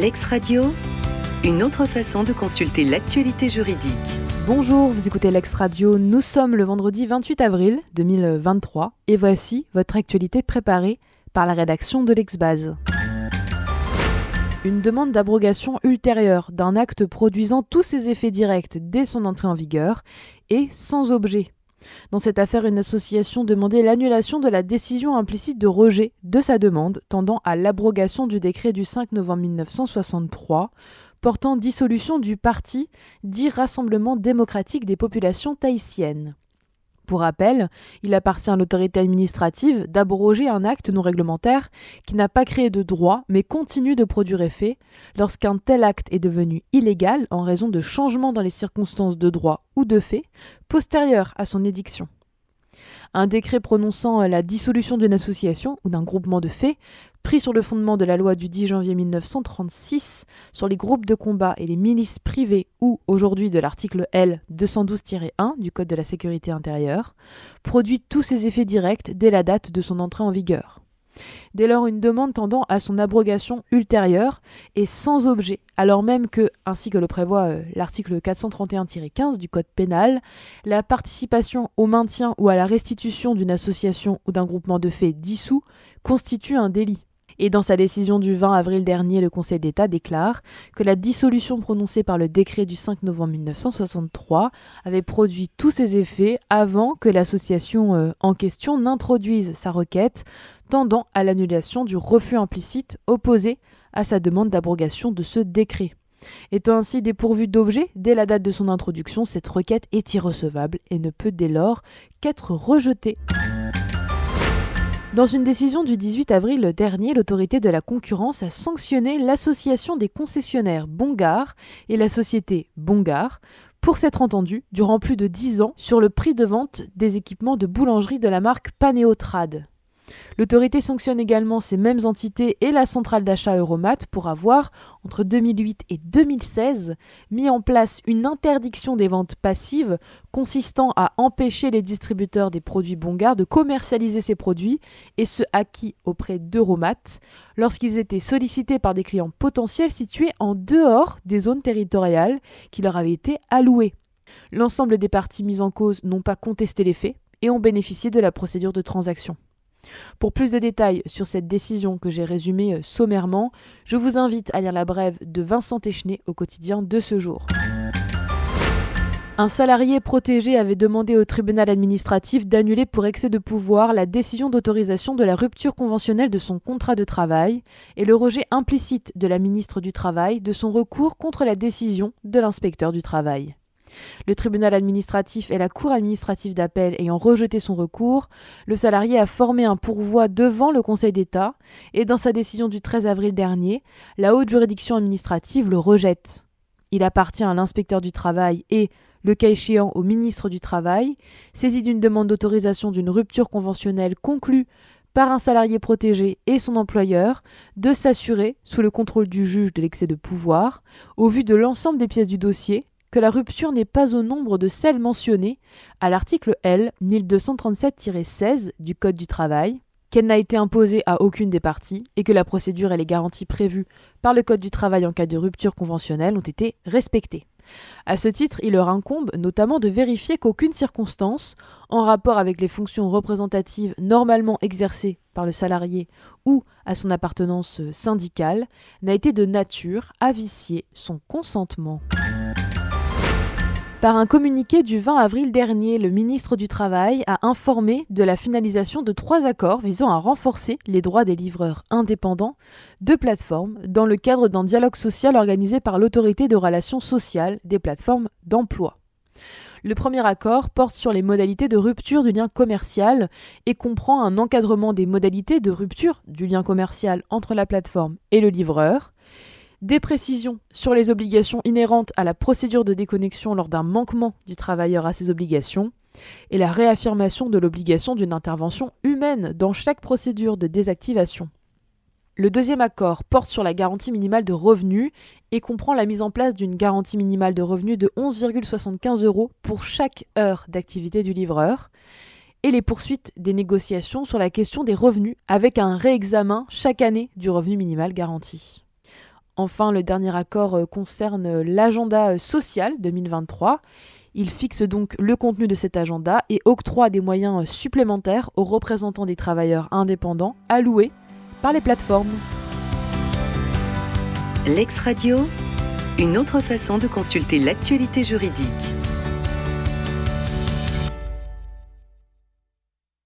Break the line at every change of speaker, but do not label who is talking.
Lex Radio, une autre façon de consulter l'actualité juridique.
Bonjour, vous écoutez Lex Radio. Nous sommes le vendredi 28 avril 2023 et voici votre actualité préparée par la rédaction de l'Exbase. Une demande d'abrogation ultérieure d'un acte produisant tous ses effets directs dès son entrée en vigueur et sans objet dans cette affaire, une association demandait l'annulation de la décision implicite de rejet de sa demande tendant à l'abrogation du décret du 5 novembre 1963 portant dissolution du parti dit Rassemblement démocratique des populations tahitiennes. Pour rappel, il appartient à l'autorité administrative d'abroger un acte non réglementaire qui n'a pas créé de droit mais continue de produire effet lorsqu'un tel acte est devenu illégal en raison de changements dans les circonstances de droit ou de fait postérieurs à son édiction. Un décret prononçant la dissolution d'une association ou d'un groupement de faits pris sur le fondement de la loi du 10 janvier 1936 sur les groupes de combat et les milices privées ou aujourd'hui de l'article L 212-1 du Code de la sécurité intérieure, produit tous ses effets directs dès la date de son entrée en vigueur. Dès lors, une demande tendant à son abrogation ultérieure est sans objet, alors même que, ainsi que le prévoit euh, l'article 431-15 du Code pénal, la participation au maintien ou à la restitution d'une association ou d'un groupement de faits dissous constitue un délit. Et dans sa décision du 20 avril dernier, le Conseil d'État déclare que la dissolution prononcée par le décret du 5 novembre 1963 avait produit tous ses effets avant que l'association euh, en question n'introduise sa requête tendant à l'annulation du refus implicite opposé à sa demande d'abrogation de ce décret. Étant ainsi dépourvue d'objet dès la date de son introduction, cette requête est irrecevable et ne peut dès lors qu'être rejetée. Dans une décision du 18 avril dernier, l'autorité de la concurrence a sanctionné l'association des concessionnaires Bongar et la société Bongar pour s'être entendu durant plus de 10 ans sur le prix de vente des équipements de boulangerie de la marque Paneotrad. L'autorité sanctionne également ces mêmes entités et la centrale d'achat Euromat pour avoir, entre 2008 et 2016, mis en place une interdiction des ventes passives consistant à empêcher les distributeurs des produits Bongar de commercialiser ces produits et ce acquis auprès d'Euromat lorsqu'ils étaient sollicités par des clients potentiels situés en dehors des zones territoriales qui leur avaient été allouées. L'ensemble des parties mises en cause n'ont pas contesté les faits et ont bénéficié de la procédure de transaction. Pour plus de détails sur cette décision que j'ai résumée euh, sommairement, je vous invite à lire la brève de Vincent Téchenet au quotidien de ce jour. Un salarié protégé avait demandé au tribunal administratif d'annuler pour excès de pouvoir la décision d'autorisation de la rupture conventionnelle de son contrat de travail et le rejet implicite de la ministre du Travail de son recours contre la décision de l'inspecteur du travail. Le tribunal administratif et la cour administrative d'appel ayant rejeté son recours, le salarié a formé un pourvoi devant le Conseil d'État et dans sa décision du 13 avril dernier, la haute juridiction administrative le rejette. Il appartient à l'inspecteur du travail et, le cas échéant au ministre du Travail, saisi d'une demande d'autorisation d'une rupture conventionnelle conclue par un salarié protégé et son employeur, de s'assurer, sous le contrôle du juge de l'excès de pouvoir, au vu de l'ensemble des pièces du dossier, que la rupture n'est pas au nombre de celles mentionnées à l'article L 1237-16 du Code du travail, qu'elle n'a été imposée à aucune des parties et que la procédure et les garanties prévues par le Code du travail en cas de rupture conventionnelle ont été respectées. À ce titre, il leur incombe notamment de vérifier qu'aucune circonstance, en rapport avec les fonctions représentatives normalement exercées par le salarié ou à son appartenance syndicale, n'a été de nature à vicier son consentement. Par un communiqué du 20 avril dernier, le ministre du Travail a informé de la finalisation de trois accords visant à renforcer les droits des livreurs indépendants de plateformes dans le cadre d'un dialogue social organisé par l'autorité de relations sociales des plateformes d'emploi. Le premier accord porte sur les modalités de rupture du lien commercial et comprend un encadrement des modalités de rupture du lien commercial entre la plateforme et le livreur, des précisions sur les obligations inhérentes à la procédure de déconnexion lors d'un manquement du travailleur à ses obligations, et la réaffirmation de l'obligation d'une intervention humaine dans chaque procédure de désactivation. Le deuxième accord porte sur la garantie minimale de revenus et comprend la mise en place d'une garantie minimale de revenus de 11,75 euros pour chaque heure d'activité du livreur et les poursuites des négociations sur la question des revenus avec un réexamen chaque année du revenu minimal garanti. Enfin, le dernier accord euh, concerne l'agenda social 2023. Il fixe donc le contenu de cet agenda et octroie des moyens supplémentaires aux représentants des travailleurs indépendants alloués par les plateformes.
L'ex-radio, une autre façon de consulter l'actualité juridique.